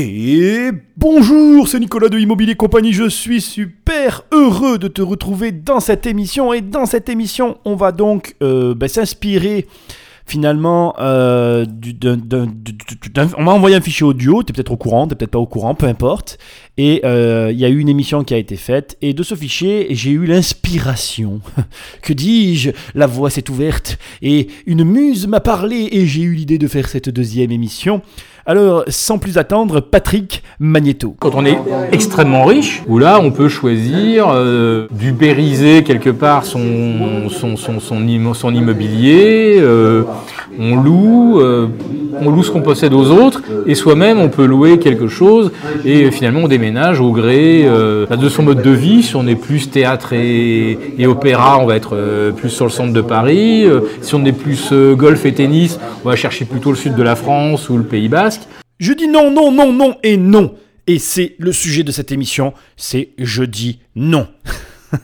Et bonjour, c'est Nicolas de Immobilier Compagnie, je suis super heureux de te retrouver dans cette émission. Et dans cette émission on va donc euh, ben, s'inspirer finalement euh, du- d'un- d'un- du- du- d'un- on m'a envoyé un fichier audio, t'es peut-être au courant, t'es peut-être pas au courant, peu importe, et euh, il y a eu une émission qui a été faite. Et de ce fichier j'ai eu l'inspiration, que dis-je, la voix s'est ouverte et une muse m'a parlé et j'ai eu l'idée de faire cette deuxième émission. Alors, sans plus attendre, Patrick Magneto. Quand on est extrêmement riche, où là on peut choisir euh, d'ubériser quelque part son, son, son, son, immo- son immobilier, euh, on loue, euh, on loue ce qu'on possède aux autres, et soi-même on peut louer quelque chose, et finalement on déménage au gré euh, de son mode de vie. Si on est plus théâtre et, et opéra, on va être plus sur le centre de Paris. Si on est plus golf et tennis, on va chercher plutôt le sud de la France ou le Pays Basque. Je dis non, non, non, non et non. Et c'est le sujet de cette émission, c'est je dis non.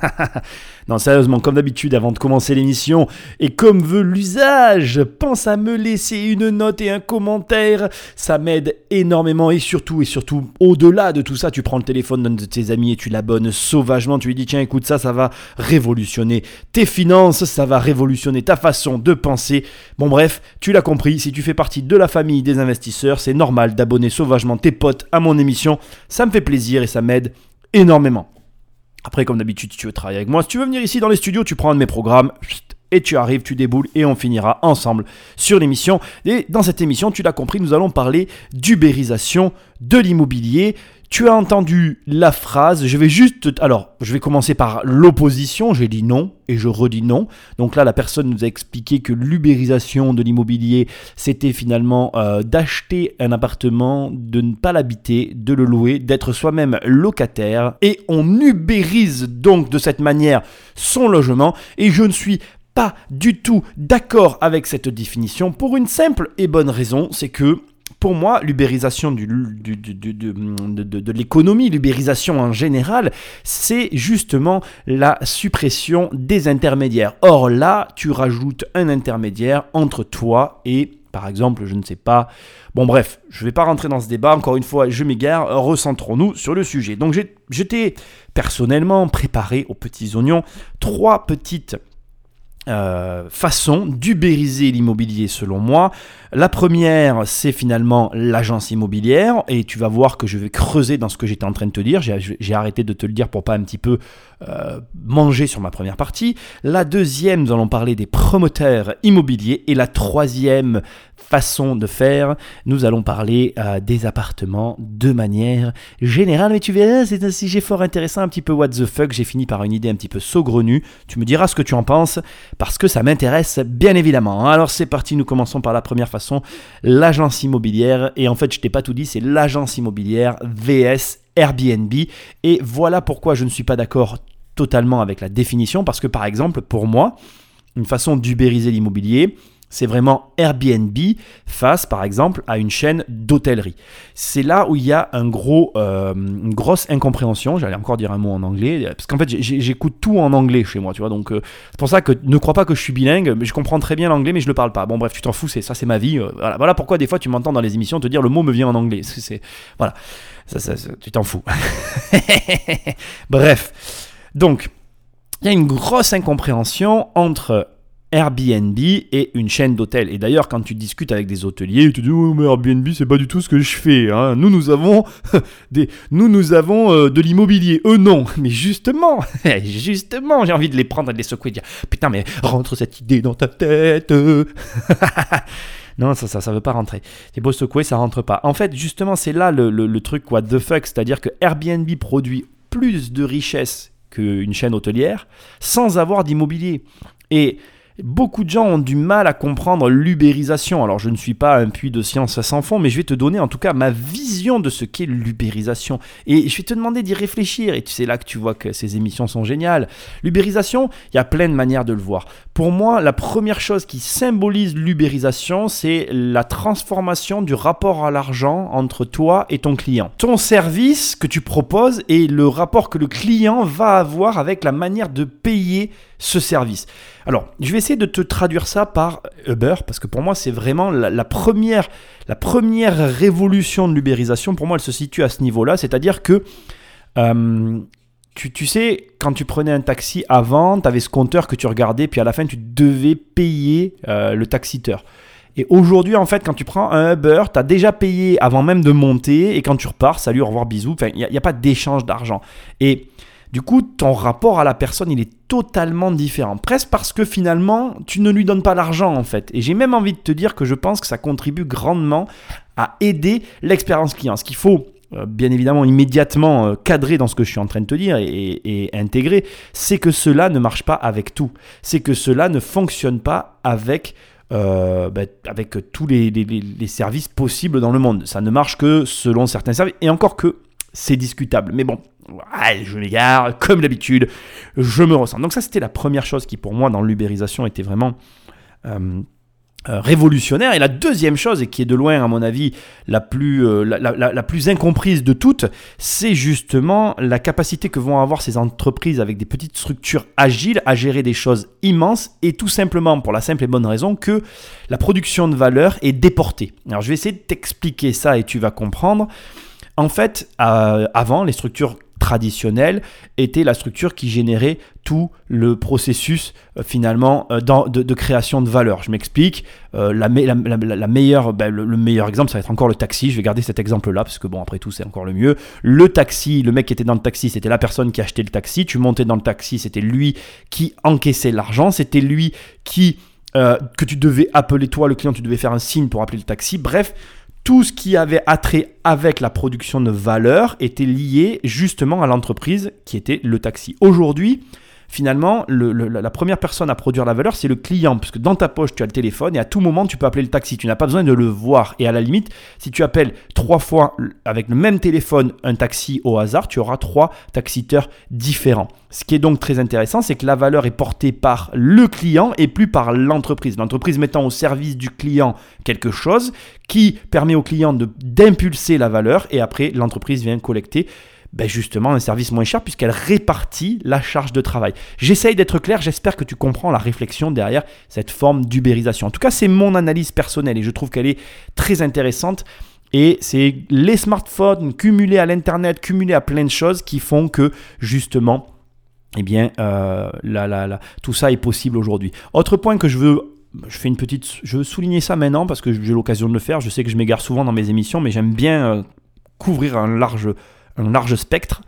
non, sérieusement, comme d'habitude, avant de commencer l'émission, et comme veut l'usage, pense à me laisser une note et un commentaire. Ça m'aide énormément et surtout, et surtout, au-delà de tout ça, tu prends le téléphone d'un de tes amis et tu l'abonnes sauvagement. Tu lui dis, tiens, écoute, ça, ça va révolutionner tes finances, ça va révolutionner ta façon de penser. Bon, bref, tu l'as compris, si tu fais partie de la famille des investisseurs, c'est normal d'abonner sauvagement tes potes à mon émission. Ça me fait plaisir et ça m'aide énormément. Après, comme d'habitude, si tu veux travailler avec moi, si tu veux venir ici dans les studios, tu prends un de mes programmes et tu arrives, tu déboules et on finira ensemble sur l'émission. Et dans cette émission, tu l'as compris, nous allons parler d'ubérisation de l'immobilier. Tu as entendu la phrase, je vais juste... Alors, je vais commencer par l'opposition, j'ai dit non et je redis non. Donc là, la personne nous a expliqué que l'ubérisation de l'immobilier, c'était finalement euh, d'acheter un appartement, de ne pas l'habiter, de le louer, d'être soi-même locataire. Et on ubérise donc de cette manière son logement. Et je ne suis pas du tout d'accord avec cette définition pour une simple et bonne raison, c'est que pour moi, l'ubérisation de, de- l'économie, l'ubérisation en général, c'est justement la suppression des intermédiaires. Or là, tu rajoutes un intermédiaire entre toi et, par exemple, je ne sais pas. Bon bref, je ne vais pas rentrer dans ce débat, encore une fois, je m'égare, recentrons-nous sur le sujet. Donc t'ai personnellement préparé aux petits oignons trois petites euh, façon d'ubériser l'immobilier selon moi. La première, c'est finalement l'agence immobilière, et tu vas voir que je vais creuser dans ce que j'étais en train de te dire. J'ai arrêté de te le dire pour pas un petit peu euh, manger sur ma première partie. La deuxième, nous allons parler des promoteurs immobiliers, et la troisième façon de faire, nous allons parler euh, des appartements de manière générale. Mais tu verras, c'est un sujet fort intéressant, un petit peu what the fuck. J'ai fini par une idée un petit peu saugrenue. Tu me diras ce que tu en penses parce que ça m'intéresse bien évidemment. Alors c'est parti, nous commençons par la première façon, l'agence immobilière. Et en fait, je t'ai pas tout dit, c'est l'agence immobilière VS Airbnb. Et voilà pourquoi je ne suis pas d'accord totalement avec la définition, parce que par exemple, pour moi, une façon d'ubériser l'immobilier, c'est vraiment Airbnb face, par exemple, à une chaîne d'hôtellerie. C'est là où il y a un gros, euh, une grosse incompréhension. J'allais encore dire un mot en anglais, parce qu'en fait, j'écoute tout en anglais chez moi, tu vois. Donc, euh, c'est pour ça que ne crois pas que je suis bilingue, je comprends très bien l'anglais, mais je le parle pas. Bon, bref, tu t'en fous, c'est ça, c'est ma vie. euh, voilà. voilà pourquoi des fois tu m'entends dans les émissions te dire le mot me vient en anglais. C'est, voilà, ça, tu t'en fous. bref, donc, il y a une grosse incompréhension entre Airbnb et une chaîne d'hôtels. Et d'ailleurs, quand tu discutes avec des hôteliers, ils te disent oh, mais Airbnb, c'est pas du tout ce que je fais. hein. Nous, nous avons des, nous, nous avons euh, de l'immobilier. Eux, non. Mais justement, justement, j'ai envie de les prendre et de les secouer, de dire putain, mais rentre cette idée dans ta tête. Non, ça, ça, ça veut pas rentrer. C'est beau secouer, ça rentre pas. En fait, justement, c'est là le, le- le truc what the fuck, c'est-à-dire que Airbnb produit plus de richesses qu'une chaîne hôtelière sans avoir d'immobilier. Et Beaucoup de gens ont du mal à comprendre l'ubérisation. Alors je ne suis pas un puits de science sans fond, mais je vais te donner en tout cas ma vision de ce qu'est l'ubérisation. Et je vais te demander d'y réfléchir. Et c'est là que tu vois que ces émissions sont géniales. L'ubérisation, il y a plein de manières de le voir. Pour moi, la première chose qui symbolise l'ubérisation, c'est la transformation du rapport à l'argent entre toi et ton client. Ton service que tu proposes et le rapport que le client va avoir avec la manière de payer ce service. Alors, je vais essayer de te traduire ça par Uber, parce que pour moi, c'est vraiment la, première, la première révolution de l'ubérisation. Pour moi, elle se situe à ce niveau-là, c'est-à-dire que euh, tu, sais, quand tu prenais un taxi avant, tu avais ce compteur que tu regardais, puis à la fin, tu devais payer euh, le taxiteur. Et aujourd'hui, en fait, quand tu prends un Uber, tu as déjà payé avant même de monter, et quand tu repars, salut, au revoir, bisous. Enfin, il n'y a, pas d'échange d'argent. Et du coup, ton rapport à la personne, il est totalement différent. Presque parce que finalement, tu ne lui donnes pas l'argent, en fait. Et j'ai même envie de te dire que je pense que ça contribue grandement à aider l'expérience client. Ce qu'il faut euh, bien évidemment immédiatement euh, cadrer dans ce que je suis en train de te dire et, intégrer, c'est que cela ne marche pas avec tout. C'est que cela ne fonctionne pas avec, euh, ben, avec tous les, services possibles dans le monde. Ça ne marche que selon certains services. Et encore que c'est discutable. Mais bon, je m'égare, comme d'habitude, je me ressens. Donc ça, c'était la première chose qui, pour moi, dans l'ubérisation, était vraiment euh, révolutionnaire. Et la deuxième chose, et qui est de loin, à mon avis, la plus, euh, la, plus incomprise de toutes, c'est justement la capacité que vont avoir ces entreprises avec des petites structures agiles à gérer des choses immenses, et tout simplement pour la simple et bonne raison que la production de valeur est déportée. Alors je vais essayer de t'expliquer ça et tu vas comprendre. En fait, euh, avant, les structures traditionnelle était la structure qui générait tout le processus euh, finalement euh, de, création de valeur. Je m'explique. Ben, le, meilleur exemple, ça va être encore le taxi. Je vais garder cet exemple-là parce que bon, après tout, c'est encore le mieux. Le taxi, le mec qui était dans le taxi, c'était la personne qui achetait le taxi. Tu montais dans le taxi, c'était lui qui encaissait l'argent. C'était lui qui que tu devais appeler toi, le client, tu devais faire un signe pour appeler le taxi. Bref, tout ce qui avait attrait avec la production de valeur était lié justement à l'entreprise qui était le taxi. Aujourd'hui, finalement, la première personne à produire la valeur, c'est le client, puisque dans ta poche, tu as le téléphone et à tout moment, tu peux appeler le taxi. Tu n'as pas besoin de le voir. Et à la limite, si tu appelles trois fois avec le même téléphone un taxi au hasard, tu auras trois taxiteurs différents. Ce qui est donc très intéressant, c'est que la valeur est portée par le client et plus par l'entreprise. L'entreprise mettant au service du client quelque chose qui permet au client d'impulser la valeur et après l'entreprise vient collecter ben justement un service moins cher puisqu'elle répartit la charge de travail. J'essaye d'être clair, j'espère que tu comprends la réflexion derrière cette forme d'ubérisation. En tout cas, c'est mon analyse personnelle et je trouve qu'elle est très intéressante. Et c'est les smartphones cumulés à l'Internet, cumulés à plein de choses qui font que justement, eh bien, euh, tout ça est possible aujourd'hui. Autre point que je veux je fais une petite, je veux souligner ça maintenant parce que j'ai l'occasion de le faire. Je sais que je m'égare souvent dans mes émissions, mais j'aime bien euh, couvrir un large un large spectre.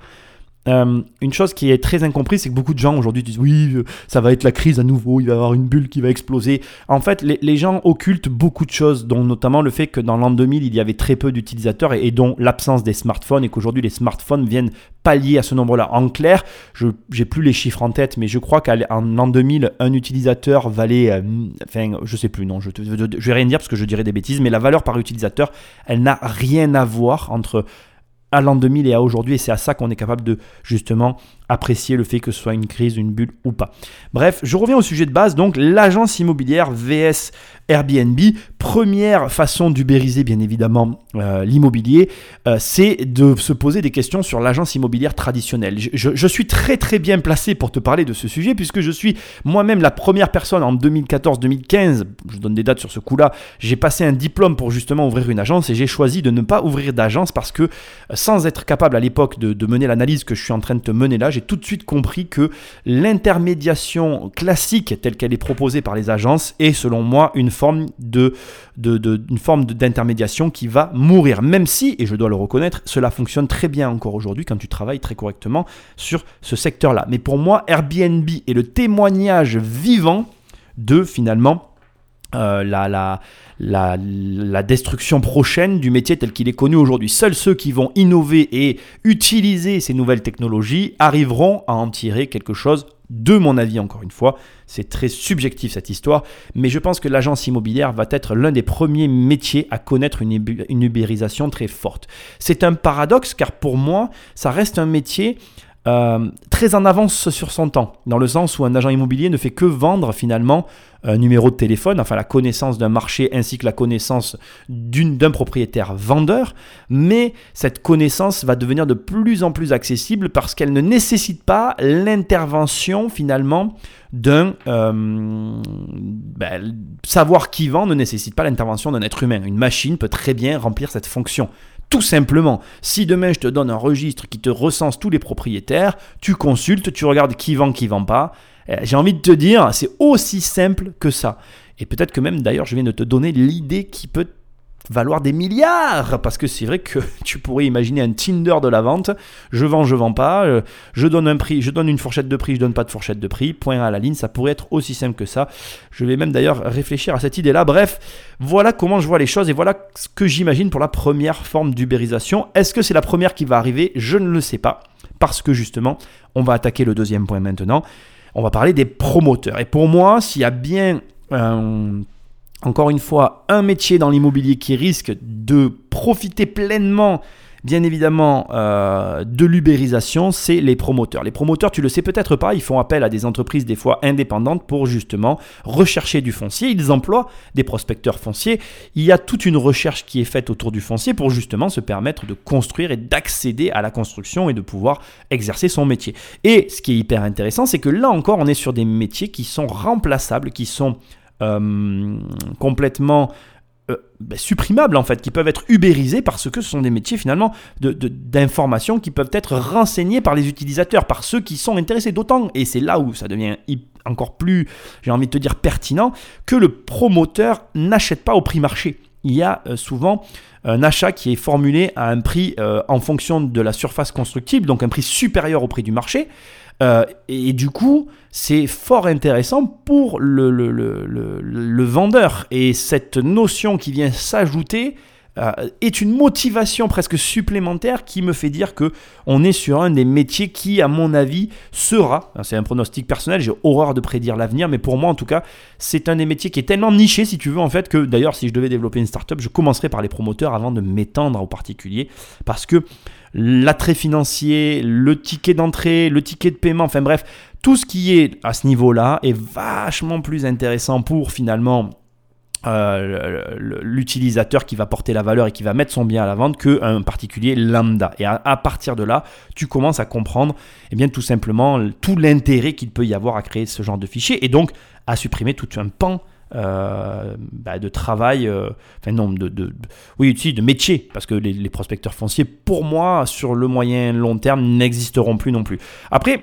Euh, une chose qui est très incomprise, c'est que beaucoup de gens aujourd'hui disent oui, euh, ça va être la crise à nouveau, il va y avoir une bulle qui va exploser. En fait, les, gens occultent beaucoup de choses, dont notamment le fait que dans l'an 2000, il y avait très peu d'utilisateurs et, dont l'absence des smartphones et qu'aujourd'hui les smartphones viennent pallier à ce nombre-là. En clair, je n'ai plus les chiffres en tête, mais je crois qu'en l'an 2000, un utilisateur valait, euh, enfin, je sais plus, non, je ne vais rien dire parce que je dirais des bêtises, mais la valeur par utilisateur, elle n'a rien à voir entre à l'an 2000 et à aujourd'hui, et c'est à ça qu'on est capable de justement apprécier le fait que ce soit une crise, une bulle ou pas. Bref, je reviens au sujet de base, donc l'agence immobilière VS Airbnb. Première façon d'ubériser bien évidemment euh, l'immobilier, euh, c'est de se poser des questions sur l'agence immobilière traditionnelle. Je, suis très très bien placé pour te parler de ce sujet puisque je suis moi-même la première personne en 2014-2015, je donne des dates sur ce coup-là, j'ai passé un diplôme pour justement ouvrir une agence et j'ai choisi de ne pas ouvrir d'agence parce que euh, sans être capable à l'époque de, de mener l'analyse que je suis en train de te mener là, j'ai tout de suite compris que l'intermédiation classique telle qu'elle est proposée par les agences est selon moi une forme d'intermédiation qui va mourir. Même si, et je dois le reconnaître, cela fonctionne très bien encore aujourd'hui quand tu travailles très correctement sur ce secteur-là. Mais pour moi, Airbnb est le témoignage vivant de finalement euh, la, destruction prochaine du métier tel qu'il est connu aujourd'hui. Seuls ceux qui vont innover et utiliser ces nouvelles technologies arriveront à en tirer quelque chose de mon avis encore une fois. C'est très subjectif cette histoire, mais je pense que l'agence immobilière va être l'un des premiers métiers à connaître une, une ubérisation très forte. C'est un paradoxe car pour moi, ça reste un métier euh, très en avance sur son temps, dans le sens où un agent immobilier ne fait que vendre finalement un numéro de téléphone, enfin la connaissance d'un marché ainsi que la connaissance d'un propriétaire vendeur, mais cette connaissance va devenir de plus en plus accessible parce qu'elle ne nécessite pas l'intervention finalement d'un savoir qui vend ne nécessite pas l'intervention d'un être humain. Une machine peut très bien remplir cette fonction. Tout simplement, si demain je te donne un registre qui te recense tous les propriétaires, tu consultes, tu regardes qui vend, qui vend pas. Eh, j'ai envie de te dire, c'est aussi simple que ça. Et peut-être que même d'ailleurs, je viens de te donner l'idée qui peut valoir des milliards. Parce que c'est vrai que tu pourrais imaginer un Tinder de la vente. Je vends je vends pas. Euh, je donne un prix je donne une fourchette de prix je donne pas de fourchette de prix. Point à la ligne. Ça pourrait être aussi simple que ça. Je vais même d'ailleurs réfléchir à cette idée là bref voilà comment je vois les choses et voilà ce que j'imagine pour la première forme d'ubérisation. Est-ce que c'est la première qui va arriver? Je ne le sais pas. Parce que justement on va attaquer le deuxième point maintenant. On va parler des promoteurs. Et pour moi s'il y a bien un encore une fois, un métier dans l'immobilier qui risque de profiter pleinement, bien évidemment, euh, de l'ubérisation, c'est les promoteurs. Les promoteurs, tu le sais peut-être pas, ils font appel à des entreprises des fois indépendantes pour justement rechercher du foncier. Ils emploient des prospecteurs fonciers. Il y a toute une recherche qui est faite autour du foncier pour justement se permettre de construire et d'accéder à la construction et de pouvoir exercer son métier. Et ce qui est hyper intéressant, c'est que là encore, on est sur des métiers qui sont remplaçables, qui sont euh, complètement euh, ben, supprimables en fait, qui peuvent être ubérisés parce que ce sont des métiers finalement d'information qui peuvent être renseignés par les utilisateurs, par ceux qui sont intéressés. D'autant, et c'est là où ça devient encore plus, j'ai envie de te dire, pertinent, que le promoteur n'achète pas au prix marché. Il y a euh, souvent un achat qui est formulé à un prix en fonction de la surface constructible, donc un prix supérieur au prix du marché. Euh, et, du coup, c'est fort intéressant pour le, vendeur. Et cette notion qui vient s'ajouter euh, est une motivation presque supplémentaire qui me fait dire que on est sur un des métiers qui, à mon avis, sera. C'est un pronostic personnel. J'ai horreur de prédire l'avenir, mais pour moi, en tout cas, c'est un des métiers qui est tellement niché, si tu veux, en fait, que d'ailleurs, si je devais développer une startup, je commencerai par les promoteurs avant de m'étendre aux particuliers, parce que l'attrait financier, le ticket d'entrée, le ticket de paiement, enfin bref, tout ce qui est à ce niveau-là est vachement plus intéressant pour finalement euh, l'utilisateur qui va porter la valeur et qui va mettre son bien à la vente qu'un particulier lambda. Et à, partir de là, tu commences à comprendre eh bien, tout simplement tout l'intérêt qu'il peut y avoir à créer ce genre de fichier et donc à supprimer tout un pan euh, bah, de travail, euh, enfin non, de, oui, de métier, parce que les, prospecteurs fonciers, pour moi, sur le moyen long terme, n'existeront plus non plus. Après,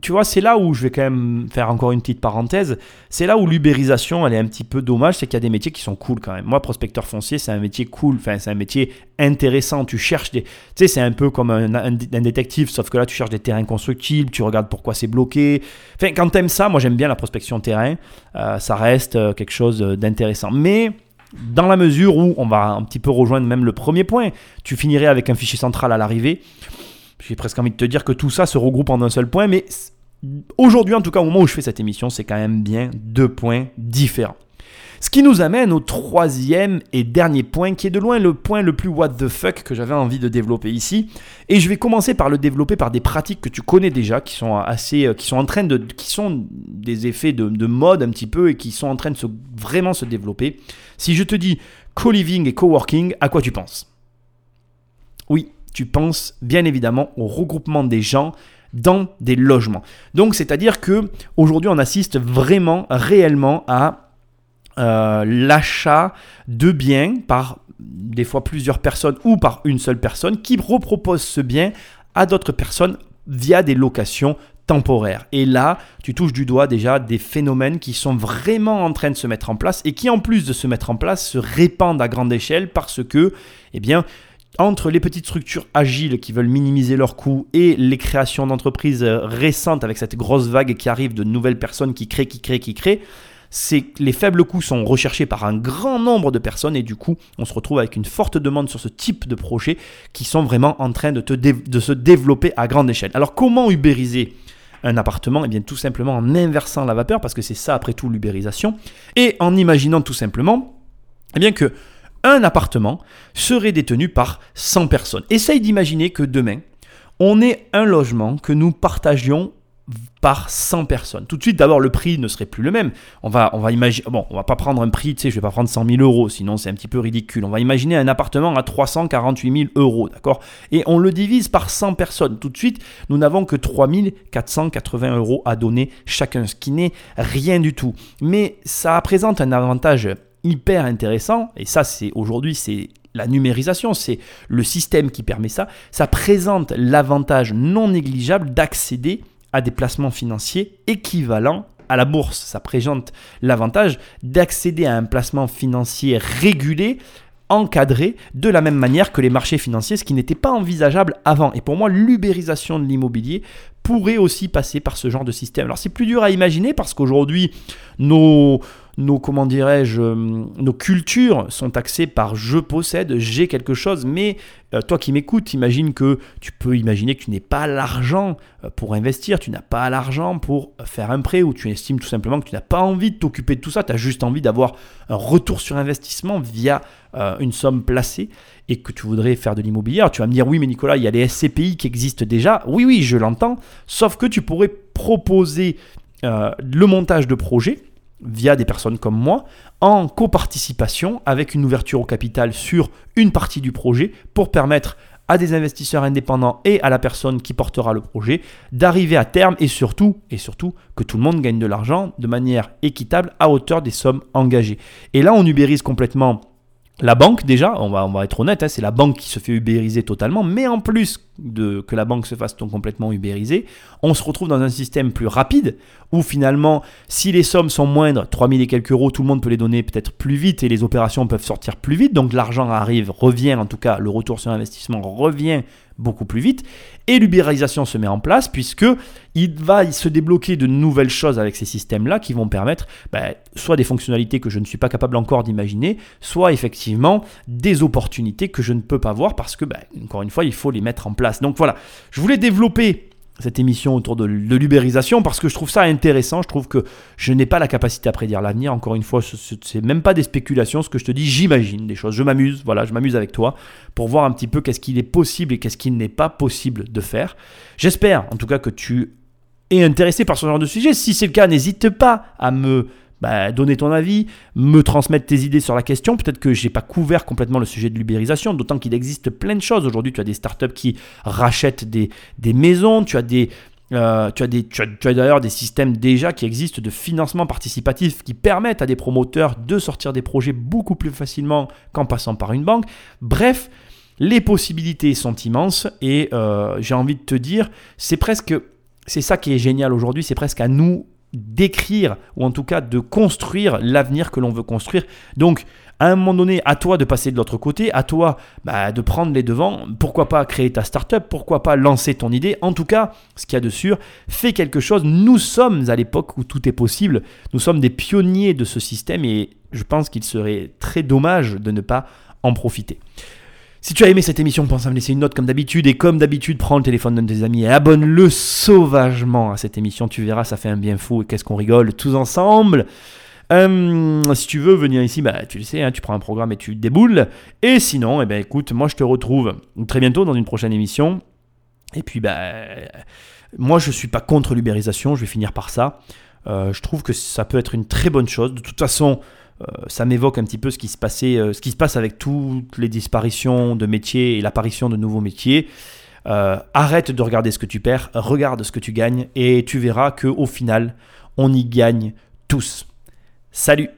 tu vois, c'est là où je vais quand même faire encore une petite parenthèse. C'est là où l'ubérisation, elle est un petit peu dommage, c'est qu'il y a des métiers qui sont cool quand même. Moi, prospecteur foncier, c'est un métier cool, enfin, c'est un métier intéressant. Tu cherches des. Tu sais, c'est un peu comme un, détective, sauf que là, tu cherches des terrains constructibles, tu regardes pourquoi c'est bloqué. Enfin, quand t'aimes ça, moi, j'aime bien la prospection terrain. Euh, ça reste euh, quelque chose d'intéressant. Mais dans la mesure où on va un petit peu rejoindre même le premier point, tu finirais avec un fichier central à l'arrivée. J'ai presque envie de te dire que tout ça se regroupe en un seul point, mais aujourd'hui, en tout cas au moment où je fais cette émission, c'est quand même bien deux points différents. Ce qui nous amène au troisième et dernier point, qui est de loin le point le plus what the fuck que j'avais envie de développer ici. Et je vais commencer par le développer par des pratiques que tu connais déjà, qui sont assez, euh, qui sont en train de, qui sont des effets de, mode un petit peu et qui sont en train de se, vraiment se développer. Si je te dis co-living et co-working, à quoi tu penses? Oui, tu penses bien évidemment au regroupement des gens dans des logements. Donc c'est-à-dire que aujourd'hui on assiste vraiment réellement à euh, l'achat de biens par des fois plusieurs personnes ou par une seule personne qui repropose ce bien à d'autres personnes via des locations temporaires. Et là, tu touches du doigt déjà des phénomènes qui sont vraiment en train de se mettre en place et qui en plus de se mettre en place se répandent à grande échelle parce que, eh bien, entre les petites structures agiles qui veulent minimiser leurs coûts et les créations d'entreprises récentes avec cette grosse vague qui arrive de nouvelles personnes qui créent, qui créent, qui créent, les faibles coûts sont recherchés par un grand nombre de personnes et du coup on se retrouve avec une forte demande sur ce type de projets qui sont vraiment en train de, se développer à grande échelle. Alors comment ubériser un appartement? Eh bien tout simplement en inversant la vapeur parce que c'est ça après tout l'ubérisation et en imaginant tout simplement eh bien que un appartement serait détenu par 100 personnes. Essaye d'imaginer que demain, on est un logement que nous partagions par 100 personnes. Tout de suite, d'abord, le prix ne serait plus le même. On va, va imaginer, on va pas prendre un prix, tu sais, je vais pas prendre 100 000 euros, sinon c'est un petit peu ridicule. On va imaginer un appartement à 348 000 euros, d'accord? Et on le divise par 100 personnes. Tout de suite, nous n'avons que 3 480 euros à donner chacun, ce qui n'est rien du tout. Mais ça présente un avantage hyper intéressant, et ça, c'est aujourd'hui, c'est la numérisation, c'est le système qui permet ça. Ça présente l'avantage non négligeable d'accéder à des placements financiers équivalents à la bourse. Ça présente l'avantage d'accéder à un placement financier régulé encadré de la même manière que les marchés financiers, ce qui n'était pas envisageable avant. Et pour moi, l'ubérisation de l'immobilier pourrait aussi passer par ce genre de système. Alors c'est plus dur à imaginer parce qu'aujourd'hui, nos, nos comment dirais-je, euh, nos cultures sont axées par je possède, j'ai quelque chose, mais euh, toi qui m'écoutes, imagine que tu peux imaginer que tu n'es pas l'argent euh, pour investir, tu n'as pas l'argent pour faire un prêt ou tu estimes tout simplement que tu n'as pas envie de t'occuper de tout ça, tu as juste envie d'avoir un retour sur investissement via une somme placée et que tu voudrais faire de l'immobilier. Tu vas me dire oui mais Nicolas, il y a les SCPI qui existent déjà. Oui oui, je l'entends, sauf que tu pourrais proposer le montage de projets via des personnes comme moi, en coparticipation avec une ouverture au capital sur une partie du projet pour permettre à des investisseurs indépendants et à la personne qui portera le projet d'arriver à terme et surtout, et surtout que tout le monde gagne de l'argent de manière équitable à hauteur des sommes engagées. Et là, on ubérise complètement la banque, déjà, on va, être honnête, hein, c'est la banque qui se fait ubériser totalement, mais en plus de, que la banque se fasse complètement ubériser, on se retrouve dans un système plus rapide où finalement, si les sommes sont moindres, 3000 et quelques euros, tout le monde peut les donner peut-être plus vite et les opérations peuvent sortir plus vite, donc l'argent arrive, revient en tout cas, le retour sur investissement revient beaucoup plus vite. Et l'ubérisation se met en place puisque il va se débloquer de nouvelles choses avec ces systèmes-là qui vont permettre ben, soit des fonctionnalités que je ne suis pas capable encore d'imaginer, soit effectivement des opportunités que je ne peux pas voir parce que, ben, encore une fois, il faut les mettre en place. Donc voilà, je voulais développer cette émission autour de, l'ubérisation parce que je trouve ça intéressant. Je trouve que je n'ai pas la capacité à prédire l'avenir. Encore une fois, ce n'est même pas des spéculations. Ce que je te dis, j'imagine des choses. Je m'amuse. Voilà, je m'amuse avec toi pour voir un petit peu qu'est-ce qu'il est possible et qu'est-ce qu'il n'est pas possible de faire. J'espère en tout cas que tu es intéressé par ce genre de sujet. Si c'est le cas, n'hésite pas à me bah, donner ton avis, me transmettre tes idées sur la question. Peut-être que je n'ai pas couvert complètement le sujet de l'ubérisation, d'autant qu'il existe plein de choses. Aujourd'hui, tu as des startups qui rachètent des, des maisons, tu as des, euh, tu as, tu as, d'ailleurs des systèmes déjà qui existent de financement participatif qui permettent à des promoteurs de sortir des projets beaucoup plus facilement qu'en passant par une banque. Bref, les possibilités sont immenses et euh, j'ai envie de te dire, c'est presque, c'est ça qui est génial aujourd'hui, c'est presque à nous d'écrire ou en tout cas de construire l'avenir que l'on veut construire. Donc, à un moment donné, à toi de passer de l'autre côté, à toi bah, de prendre les devants. Pourquoi pas créer ta startup Pourquoi pas lancer ton idée En tout cas, ce qu'il y a de sûr, fais quelque chose. Nous sommes à l'époque où tout est possible. Nous sommes des pionniers de ce système et je pense qu'il serait très dommage de ne pas en profiter. Si tu as aimé cette émission, pense à me laisser une note comme d'habitude. Et comme d'habitude, prends le téléphone de tes amis et abonne-le sauvagement à cette émission. Tu verras, ça fait un bien fou. Et qu'est-ce qu'on rigole tous ensemble. Euh, si tu veux venir ici, bah, tu le sais, hein, tu prends un programme et tu déboules. Et sinon, eh ben, écoute, moi je te retrouve très bientôt dans une prochaine émission. Et puis, bah, moi je ne suis pas contre l'ubérisation, je vais finir par ça. Euh, je trouve que ça peut être une très bonne chose. De toute façon, ça m'évoque un petit peu ce qui se passait, euh, ce qui se passe avec toutes les disparitions de métiers et l'apparition de nouveaux métiers. Euh, arrête de regarder ce que tu perds, regarde ce que tu gagnes et tu verras que au final, on y gagne tous. Salut